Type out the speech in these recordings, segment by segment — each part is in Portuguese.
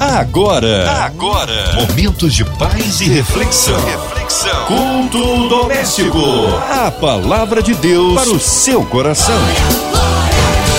Agora, agora, momentos de paz e reflexão. Reflexão. Culto doméstico. A palavra de Deus para o seu coração.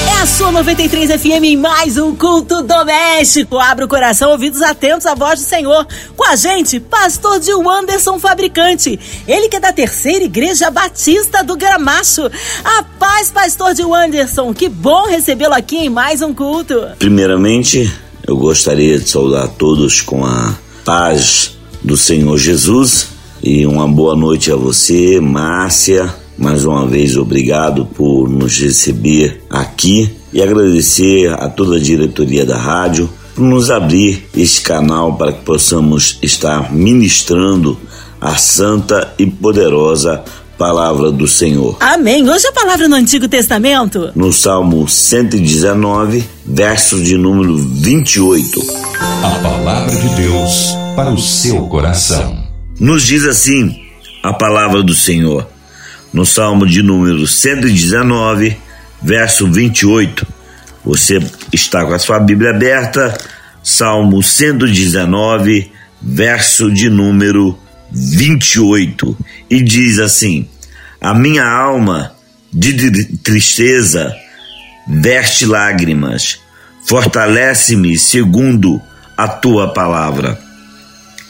É a sua 93 FM em mais um culto doméstico. Abra o coração, ouvidos atentos à voz do Senhor. Com a gente, pastor de Anderson Fabricante. Ele que é da terceira igreja batista do Gramacho. A paz, pastor de Anderson. Que bom recebê-lo aqui em mais um culto. Primeiramente, eu gostaria de saudar todos com a paz do Senhor Jesus e uma boa noite a você, Márcia. Mais uma vez, obrigado por nos receber aqui e agradecer a toda a diretoria da rádio por nos abrir este canal para que possamos estar ministrando a santa e poderosa palavra do Senhor. Amém. Hoje a palavra no Antigo Testamento. No Salmo 119, verso de número 28. A palavra de Deus para o seu coração. Nos diz assim a palavra do Senhor. No Salmo de número 119, verso 28. Você está com a sua Bíblia aberta. Salmo 119, verso de número 28 e diz assim: A minha alma de tristeza veste lágrimas, fortalece-me segundo a tua palavra.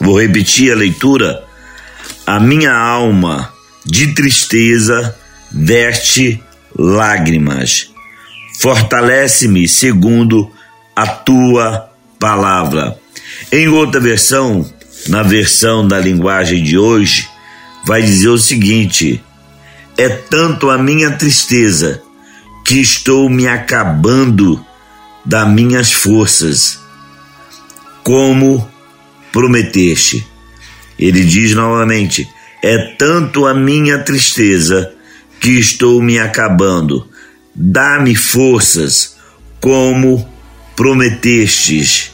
Vou repetir a leitura. A minha alma de tristeza veste lágrimas, fortalece-me segundo a tua palavra. Em outra versão, na versão da linguagem de hoje, vai dizer o seguinte: é tanto a minha tristeza que estou me acabando das minhas forças, como prometeste. Ele diz novamente: é tanto a minha tristeza que estou me acabando. Dá-me forças, como prometestes.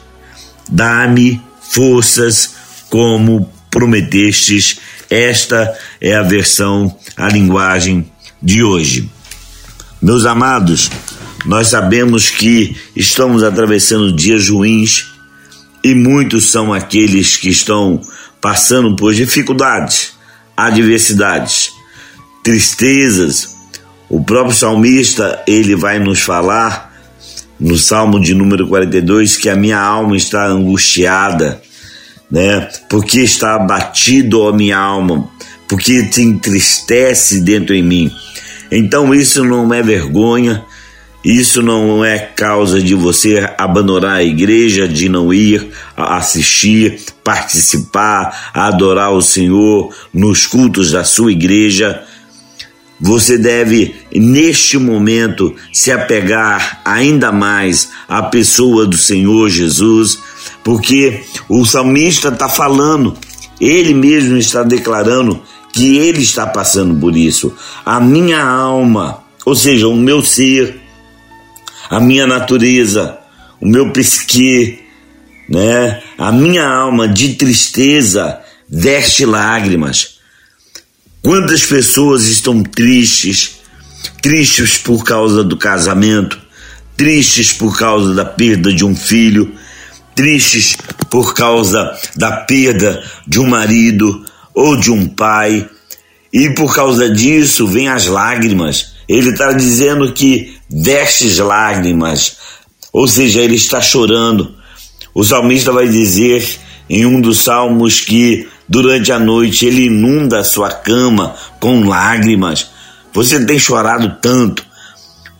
Dá-me forças, como prometestes. Esta é a versão, a linguagem de hoje. Meus amados, nós sabemos que estamos atravessando dias ruins e muitos são aqueles que estão passando por dificuldades, adversidades, tristezas. O próprio salmista, ele vai nos falar no Salmo de número 42 que a minha alma está angustiada, né? Porque está abatido a minha alma, porque te entristece dentro em mim. Então isso não é vergonha, isso não é causa de você abandonar a igreja, de não ir assistir, participar, adorar o Senhor nos cultos da sua igreja. Você deve, neste momento, se apegar ainda mais à pessoa do Senhor Jesus, porque o salmista está falando, ele mesmo está declarando que ele está passando por isso. A minha alma, ou seja, o meu ser, a minha natureza, o meu psique, né? A minha alma de tristeza veste lágrimas. Quantas pessoas estão tristes, tristes por causa do casamento, tristes por causa da perda de um filho, tristes por causa da perda de um marido ou de um pai, e por causa disso vem as lágrimas. Ele está dizendo que vestes lágrimas, ou seja, ele está chorando. O salmista vai dizer em um dos salmos que durante a noite ele inunda a sua cama com lágrimas. Você tem chorado tanto,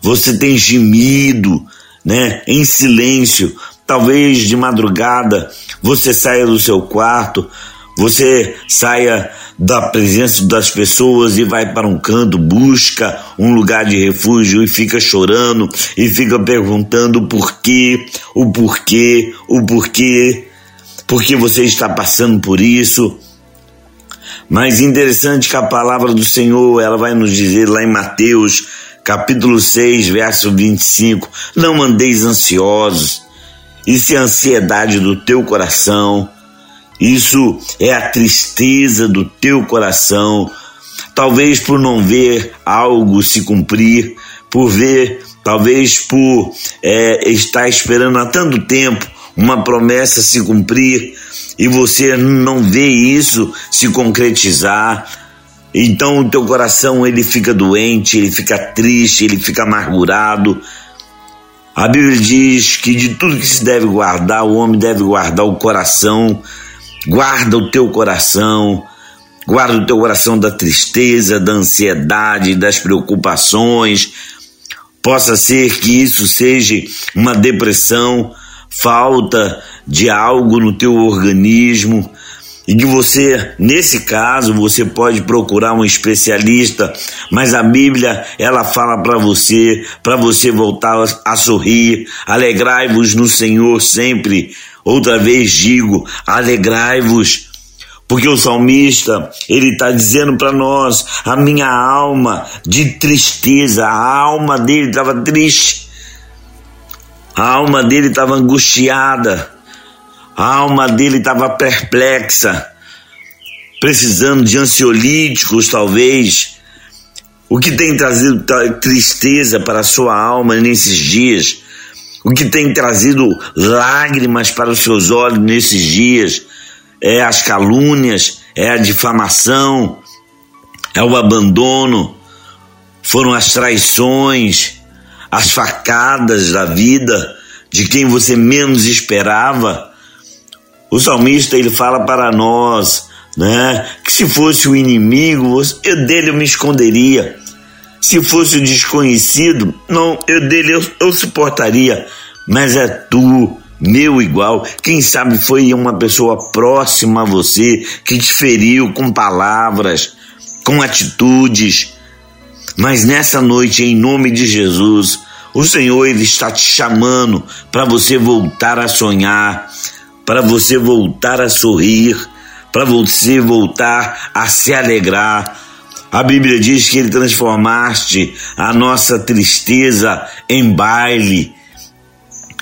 você tem gemido, né, em silêncio. Talvez de madrugada você saia do seu quarto, você saia da presença das pessoas e vai para um canto, busca um lugar de refúgio e fica chorando e fica perguntando o porquê, o porquê, o porquê, porque você está passando por isso. Mas interessante que a palavra do Senhor, ela vai nos dizer lá em Mateus, capítulo 6, verso 25: Não andeis ansiosos, e se a ansiedade do teu coração, isso é a tristeza do teu coração, talvez por não ver algo se cumprir, por ver, talvez por é, estar esperando há tanto tempo uma promessa se cumprir e você não vê isso se concretizar, então o teu coração ele fica doente, ele fica triste, ele fica amargurado. A Bíblia diz que de tudo que se deve guardar, o homem deve guardar o coração. Guarda o teu coração, guarda o teu coração da tristeza, da ansiedade, das preocupações. Possa ser que isso seja uma depressão, falta de algo no teu organismo e que você, nesse caso, você pode procurar um especialista, mas a Bíblia, ela fala para você, para você voltar a sorrir, alegrai-vos no Senhor sempre. Outra vez digo, alegrai-vos, porque o salmista, ele está dizendo para nós, a minha alma de tristeza, a alma dele estava triste, a alma dele estava angustiada, a alma dele estava perplexa, precisando de ansiolíticos, talvez. O que tem trazido tristeza para a sua alma nesses dias? O que tem trazido lágrimas para os seus olhos nesses dias? É as calúnias, é a difamação, é o abandono, foram as traições, as facadas da vida de quem você menos esperava o salmista ele fala para nós, né, que se fosse o inimigo, eu dele eu me esconderia. Se fosse o desconhecido, não, eu dele eu, eu suportaria. Mas é tu, meu igual. Quem sabe foi uma pessoa próxima a você que te feriu com palavras, com atitudes. Mas nessa noite, em nome de Jesus, o Senhor ele está te chamando para você voltar a sonhar, para você voltar a sorrir, para você voltar a se alegrar. A Bíblia diz que ele transformaste a nossa tristeza em baile.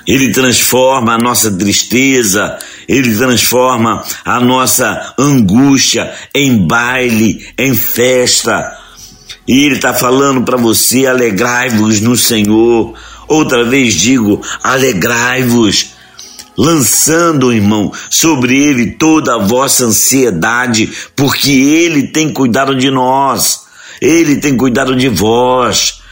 Ele transforma a nossa tristeza, ele transforma a nossa angústia em baile, em festa. E ele está falando para você: alegrai-vos no Senhor. Outra vez digo: alegrai-vos lançando, irmão, sobre ele toda a vossa ansiedade, porque ele tem cuidado de nós, ele tem cuidado de vós.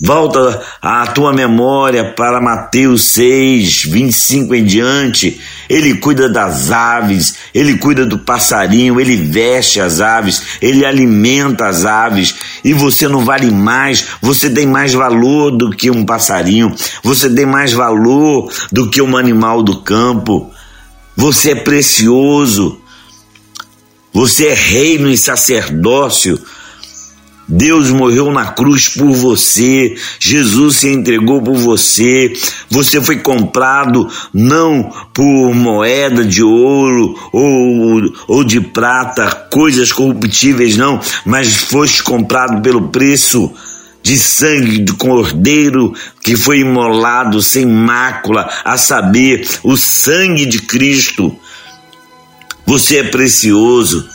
Volta a tua memória para Mateus 6, 25 em diante. Ele cuida das aves, ele cuida do passarinho, ele veste as aves, ele alimenta as aves. E você não vale mais, você tem mais valor do que um passarinho, você tem mais valor do que um animal do campo. Você é precioso, você é reino e sacerdócio Deus morreu na cruz por você, Jesus se entregou por você, você foi comprado não por moeda de ouro ou, ou de prata, coisas corruptíveis, não, mas foste comprado pelo preço de sangue do cordeiro que foi imolado sem mácula, a saber, o sangue de Cristo. Você é precioso.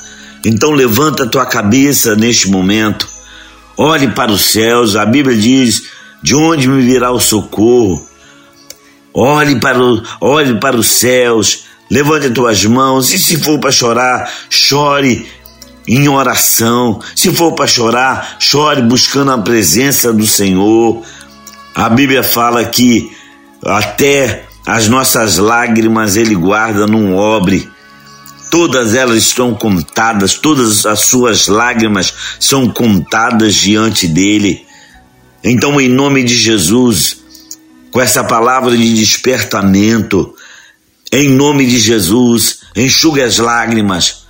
Então levanta a tua cabeça neste momento Olhe para os céus, a Bíblia diz: de onde me virá o socorro? Olhe para, o, olhe para os céus, levante as tuas mãos, e se for para chorar, chore em oração. Se for para chorar, chore buscando a presença do Senhor. A Bíblia fala que até as nossas lágrimas Ele guarda num obre todas elas estão contadas, todas as suas lágrimas são contadas diante dele. Então, em nome de Jesus, com essa palavra de despertamento, em nome de Jesus, enxugue as lágrimas,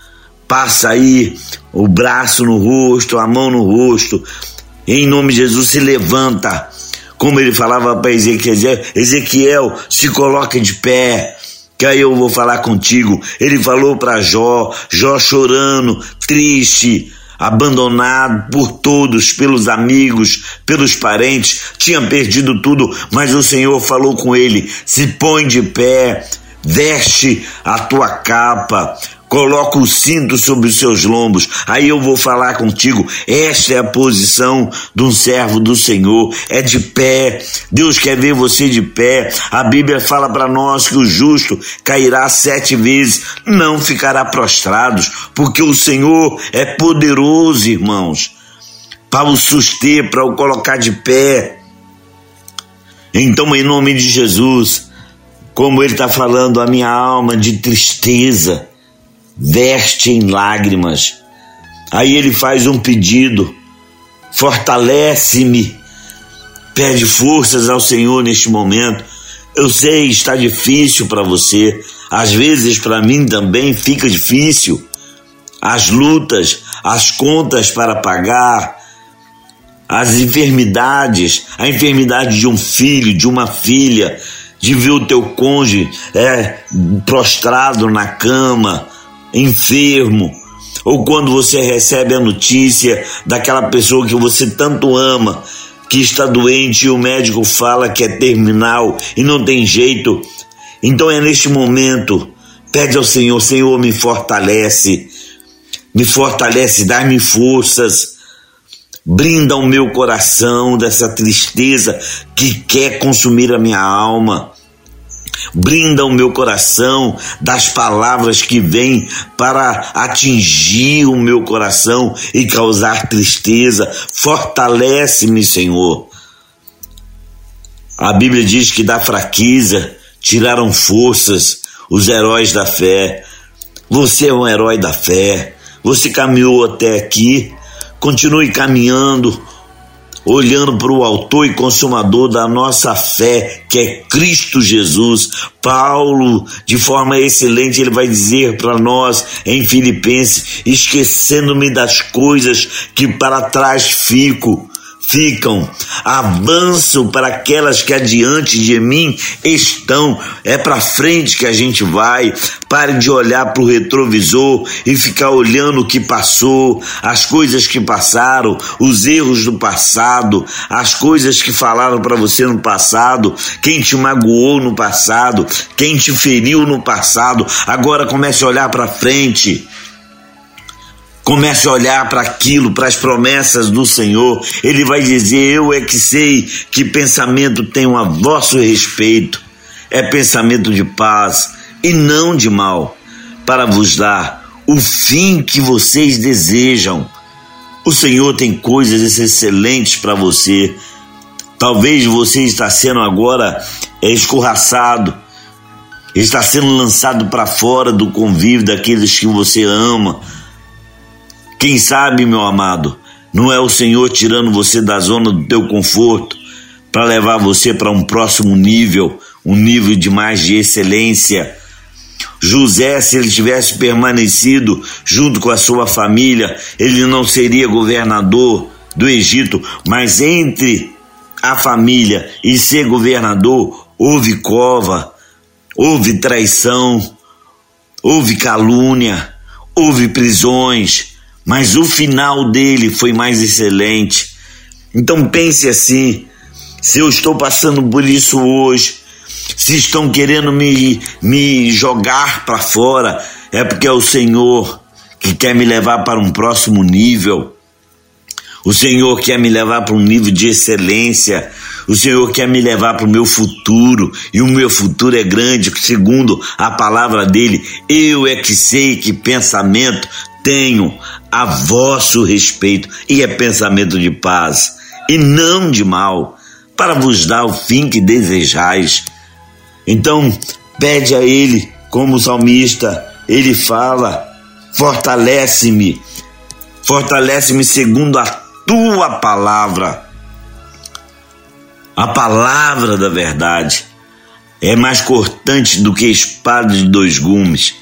passa aí o braço no rosto, a mão no rosto, em nome de Jesus, se levanta, como ele falava para Ezequiel, Ezequiel, se coloque de pé, que aí eu vou falar contigo. Ele falou para Jó, Jó chorando, triste, abandonado por todos, pelos amigos, pelos parentes, tinha perdido tudo, mas o Senhor falou com ele: se põe de pé, veste a tua capa, coloca o cinto sobre os seus lombos. Aí eu vou falar contigo. Esta é a posição de um servo do Senhor. É de pé. Deus quer ver você de pé. A Bíblia fala para nós que o justo cairá sete vezes, não ficará prostrado, porque o Senhor é poderoso, irmãos, para o suster, para o colocar de pé. Então, em nome de Jesus, como ele está falando, a minha alma de tristeza veste em lágrimas. Aí ele faz um pedido: fortalece-me, pede forças ao Senhor neste momento. Eu sei, está difícil para você, às vezes para mim também fica difícil. As lutas, as contas para pagar, as enfermidades, a enfermidade de um filho, de uma filha, de ver o teu cônjuge é, prostrado na cama, enfermo, ou quando você recebe a notícia daquela pessoa que você tanto ama, que está doente e o médico fala que é terminal e não tem jeito. Então é neste momento, pede ao Senhor, Senhor, me fortalece, me fortalece, dá-me forças, brinda o meu coração dessa tristeza que quer consumir a minha alma. Brinda o meu coração das palavras que vêm para atingir o meu coração e causar tristeza. Fortalece-me, Senhor. A Bíblia diz que da fraqueza tiraram forças os heróis da fé. Você é um herói da fé. Você caminhou até aqui. Continue caminhando olhando para o autor e consumador da nossa fé, que é Cristo Jesus. Paulo, de forma excelente, ele vai dizer para nós em Filipenses: esquecendo-me das coisas que para trás fico ficam, avançam para aquelas que adiante de mim estão. É para frente que a gente vai. Pare de olhar para o retrovisor e ficar olhando o que passou, as coisas que passaram, os erros do passado, as coisas que falaram para você no passado, quem te magoou no passado, quem te feriu no passado. Agora comece a olhar para frente. Comece a olhar para aquilo, para as promessas do Senhor. Ele vai dizer: Eu é que sei que pensamento tenho a vosso respeito. É pensamento de paz e não de mal, para vos dar o fim que vocês desejam. O Senhor tem coisas excelentes para você. Talvez você está sendo agora escorraçado, está sendo lançado para fora do convívio daqueles que você ama quem sabe, meu amado, não é o Senhor tirando você da zona do teu conforto para levar você para um próximo nível, um nível de mais de excelência. José, se ele tivesse permanecido junto com a sua família, ele não seria governador do Egito, mas entre a família e ser governador, houve cova, houve traição, houve calúnia, houve prisões, mas o final dele foi mais excelente. Então pense assim: se eu estou passando por isso hoje, se estão querendo me, me jogar para fora, é porque é o Senhor que quer me levar para um próximo nível. O Senhor quer me levar para um nível de excelência. O Senhor quer me levar para o meu futuro, e o meu futuro é grande, segundo a palavra dele. Eu é que sei que pensamento tenho a vosso respeito, e é pensamento de paz, e não de mal, para vos dar o fim que desejais. Então, pede a Ele, como o salmista, ele fala: fortalece-me, fortalece-me segundo a tua palavra. A palavra da verdade é mais cortante do que espada de dois gumes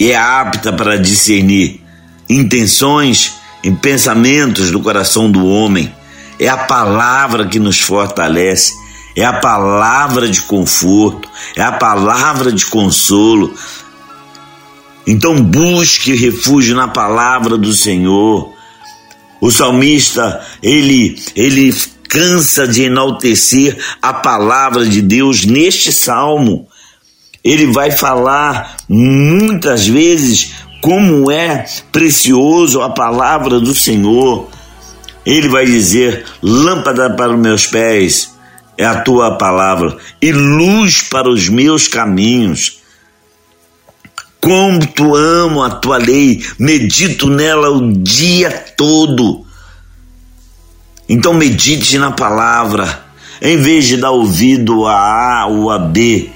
e é apta para discernir intenções e pensamentos do coração do homem. É a palavra que nos fortalece, é a palavra de conforto, é a palavra de consolo. Então busque refúgio na palavra do Senhor. O salmista, ele, ele cansa de enaltecer a palavra de Deus neste salmo. Ele vai falar muitas vezes como é precioso a palavra do Senhor. Ele vai dizer: lâmpada para os meus pés é a tua palavra e luz para os meus caminhos. Tu amo a tua lei, medito nela o dia todo. Então medite na palavra, em vez de dar ouvido a A ou a B.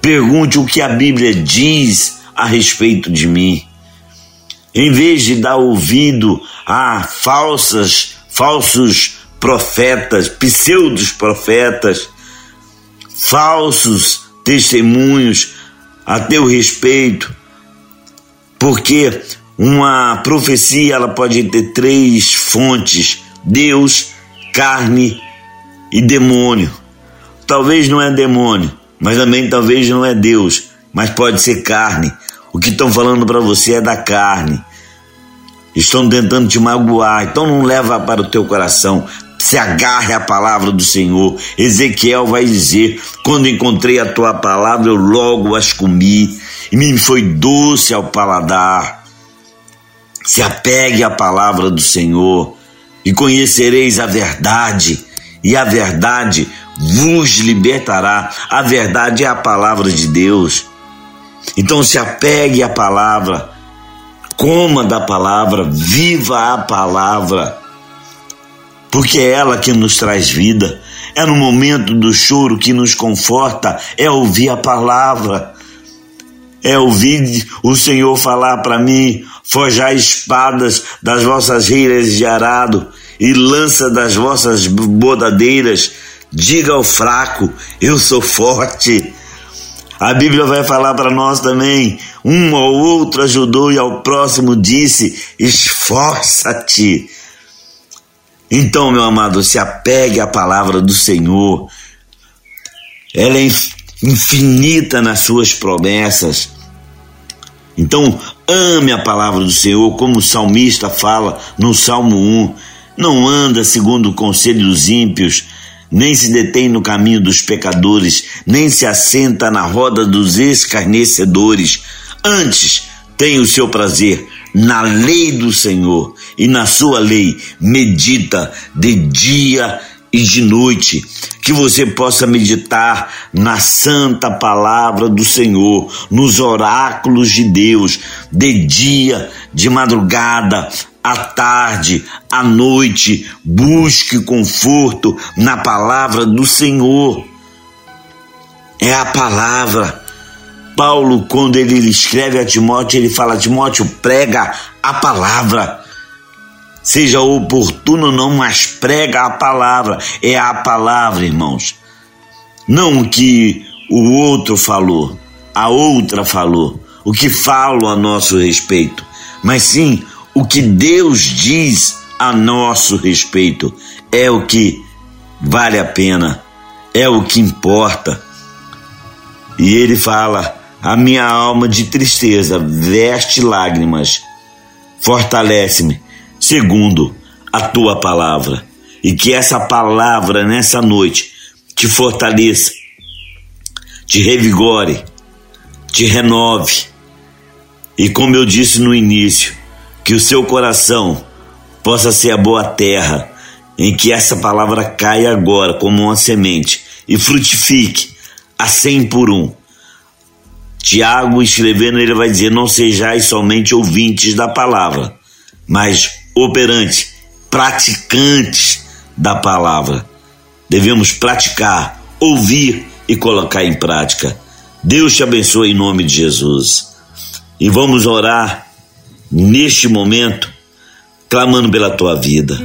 Pergunte o que a Bíblia diz a respeito de mim. Em vez de dar ouvido a falsas, falsos profetas, pseudos profetas, falsos testemunhos a teu respeito, porque uma profecia ela pode ter três fontes: Deus, carne e demônio. Talvez não é demônio, mas também talvez não é Deus, mas pode ser carne. O que estão falando para você é da carne. Estão tentando te magoar, então não leva para o teu coração. Se agarre à palavra do Senhor. Ezequiel vai dizer: Quando encontrei a tua palavra, eu logo as comi, e me foi doce ao paladar. Se apegue à palavra do Senhor, e conhecereis a verdade, e a verdade vos libertará. A verdade é a palavra de Deus. Então se apegue à palavra, coma da palavra, viva a palavra porque é ela que nos traz vida. É no momento do choro que nos conforta, é ouvir a palavra. É ouvir o Senhor falar para mim: forjar espadas das vossas reiras de arado e lança das vossas bodadeiras. Diga ao fraco: eu sou forte. A Bíblia vai falar para nós também: um ao outro ajudou e ao próximo disse: esforça-te. Então, meu amado, se apegue à palavra do Senhor. Ela é infinita nas suas promessas. Então, ame a palavra do Senhor, como o salmista fala no Salmo 1. Não anda segundo o conselho dos ímpios, nem se detém no caminho dos pecadores, nem se assenta na roda dos escarnecedores. Antes, tem o seu prazer na lei do Senhor e na sua lei medita de dia e de noite, que você possa meditar na santa palavra do Senhor, nos oráculos de Deus, de dia, de madrugada, à tarde, à noite, busque conforto na palavra do Senhor. É a palavra Paulo, quando ele escreve a Timóteo, ele fala: Timóteo, prega a palavra. Seja oportuno ou não, mas prega a palavra. É a palavra, irmãos. Não o que o outro falou, a outra falou, o que falo a nosso respeito, mas sim o que Deus diz a nosso respeito. É o que vale a pena, é o que importa. E ele fala: a minha alma de tristeza veste lágrimas. Fortalece-me, segundo a tua palavra. E que essa palavra nessa noite te fortaleça, te revigore, te renove. E como eu disse no início, que o seu coração possa ser a boa terra em que essa palavra caia agora como uma semente e frutifique a cem por um Tiago, escrevendo, ele vai dizer: Não sejais somente ouvintes da palavra, mas operantes, praticantes da palavra. Devemos praticar, ouvir e colocar em prática. Deus te abençoe em nome de Jesus. E vamos orar neste momento, clamando pela tua vida.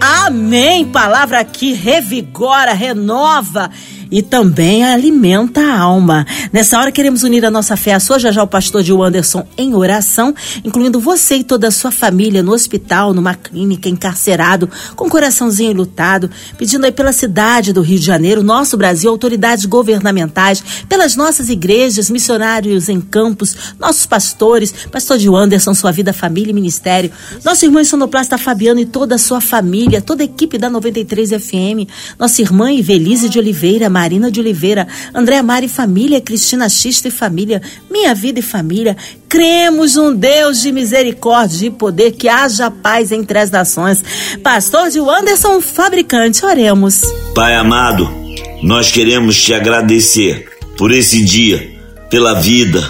Amém. Palavra que revigora, renova e também alimenta a alma. Nessa hora queremos unir a nossa fé à sua, já já o pastor Gil Anderson em oração, incluindo você e toda a sua família no hospital, numa clínica, encarcerado, com coraçãozinho lutado, pedindo aí pela cidade do Rio de Janeiro, nosso Brasil, autoridades governamentais, pelas nossas igrejas, missionários em campos, nossos pastores, pastor Gil Anderson, sua vida, família e ministério, nosso irmão sonoplasta Fabiano e toda a sua família, toda a equipe da 93 FM, nossa irmã Ivelise de Oliveira, Marina de Oliveira, André Mari Família, Cristina Xista e Família, Minha Vida e Família. Cremos um Deus de misericórdia e poder, que haja paz entre as nações. Pastor de Anderson Fabricante, oremos. Pai amado, nós queremos te agradecer por esse dia, pela vida,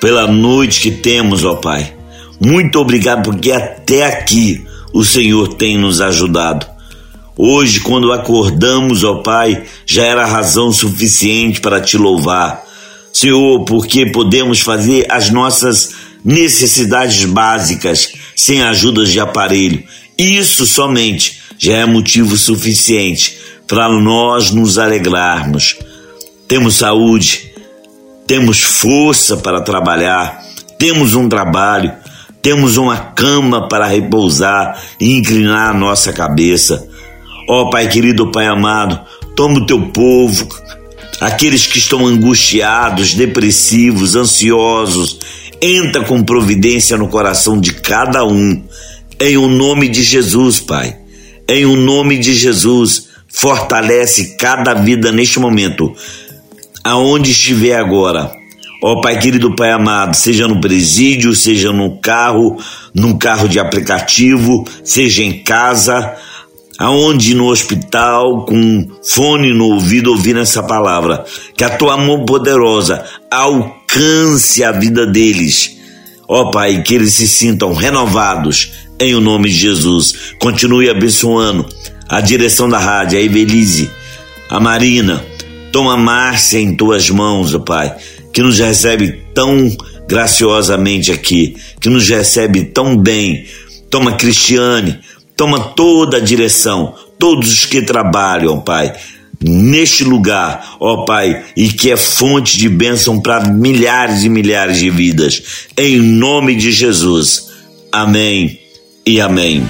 pela noite que temos, ó Pai. Muito obrigado porque até aqui o Senhor tem nos ajudado. Hoje, quando acordamos, ó Pai, já era razão suficiente para te louvar. Senhor, porque podemos fazer as nossas necessidades básicas sem ajudas de aparelho. Isso somente já é motivo suficiente para nós nos alegrarmos. Temos saúde, temos força para trabalhar, temos um trabalho, temos uma cama para repousar e inclinar a nossa cabeça. Ó oh, Pai querido, Pai amado, toma o teu povo, aqueles que estão angustiados, depressivos, ansiosos, entra com providência no coração de cada um, em o nome de Jesus, Pai. Em o nome de Jesus, fortalece cada vida neste momento, aonde estiver agora Ó oh, Pai querido, Pai amado, seja no presídio, seja no carro, num carro de aplicativo, seja em casa, aonde no hospital, com fone no ouvido, ouvindo essa palavra. Que a tua mão poderosa alcance a vida deles. Ó oh, Pai, que eles se sintam renovados em o nome de Jesus. Continue abençoando a direção da rádio, a Evelise, a Marina. Toma Márcia em tuas mãos, ó oh, Pai que nos recebe tão graciosamente aqui, que nos recebe tão bem. Toma Cristiane, toma toda a direção, todos os que trabalham, Pai, neste lugar, ó Pai, e que é fonte de bênção para milhares e milhares de vidas. Em nome de Jesus. Amém e amém.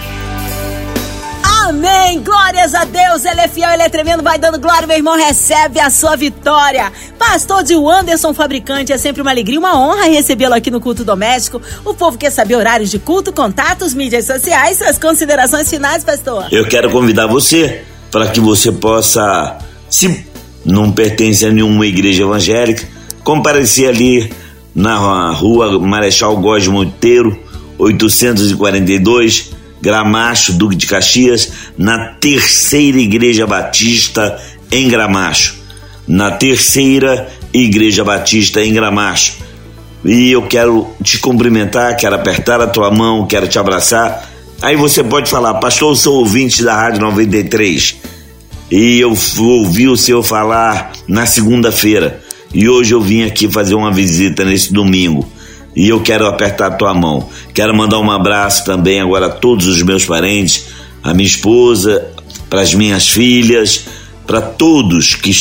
Amém. Glórias a Deus. Ele é fiel, ele é tremendo. Vai dando glória, meu irmão. Recebe a sua vitória. Pastor de Anderson Fabricante, é sempre uma alegria, uma honra recebê-lo aqui no culto doméstico. O povo quer saber horários de culto, contatos, mídias sociais, suas considerações finais, pastor. Eu quero convidar você para que você possa, se não pertence a nenhuma igreja evangélica, comparecer ali na rua Marechal Góes Monteiro, 842 Gramacho, Duque de Caxias, na terceira Igreja Batista em Gramacho. Na terceira Igreja Batista em Gramacho. E eu quero te cumprimentar, quero apertar a tua mão, quero te abraçar. Aí você pode falar, pastor, eu sou ouvinte da Rádio 93. E eu ouvi o senhor falar na segunda-feira. E hoje eu vim aqui fazer uma visita nesse domingo e eu quero apertar a tua mão. Quero mandar um abraço também agora a todos os meus parentes, a minha esposa, para as minhas filhas, para todos que,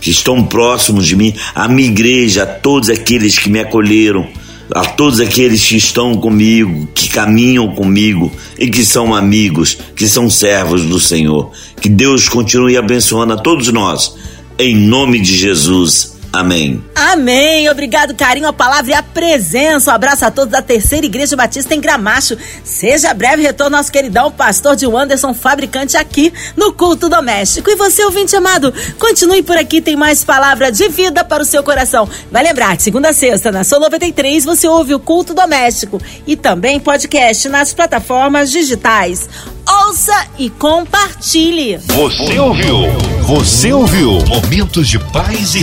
que estão próximos de mim, a minha igreja, a todos aqueles que me acolheram, a todos aqueles que estão comigo, que caminham comigo e que são amigos, que são servos do Senhor. Que Deus continue abençoando a todos nós. Em nome de Jesus. Amém. Amém. Obrigado, carinho, a palavra e a presença. Um abraço a todos da Terceira Igreja Batista em Gramacho. Seja breve retorno nosso queridão pastor de Anderson, fabricante aqui no culto doméstico. E você, ouvinte amado, continue por aqui, tem mais palavra de vida para o seu coração. Vai lembrar segunda a sexta, na Sou 93, você ouve o culto doméstico e também podcast nas plataformas digitais. Ouça e compartilhe. Você ouviu? Você ouviu? Momentos de paz e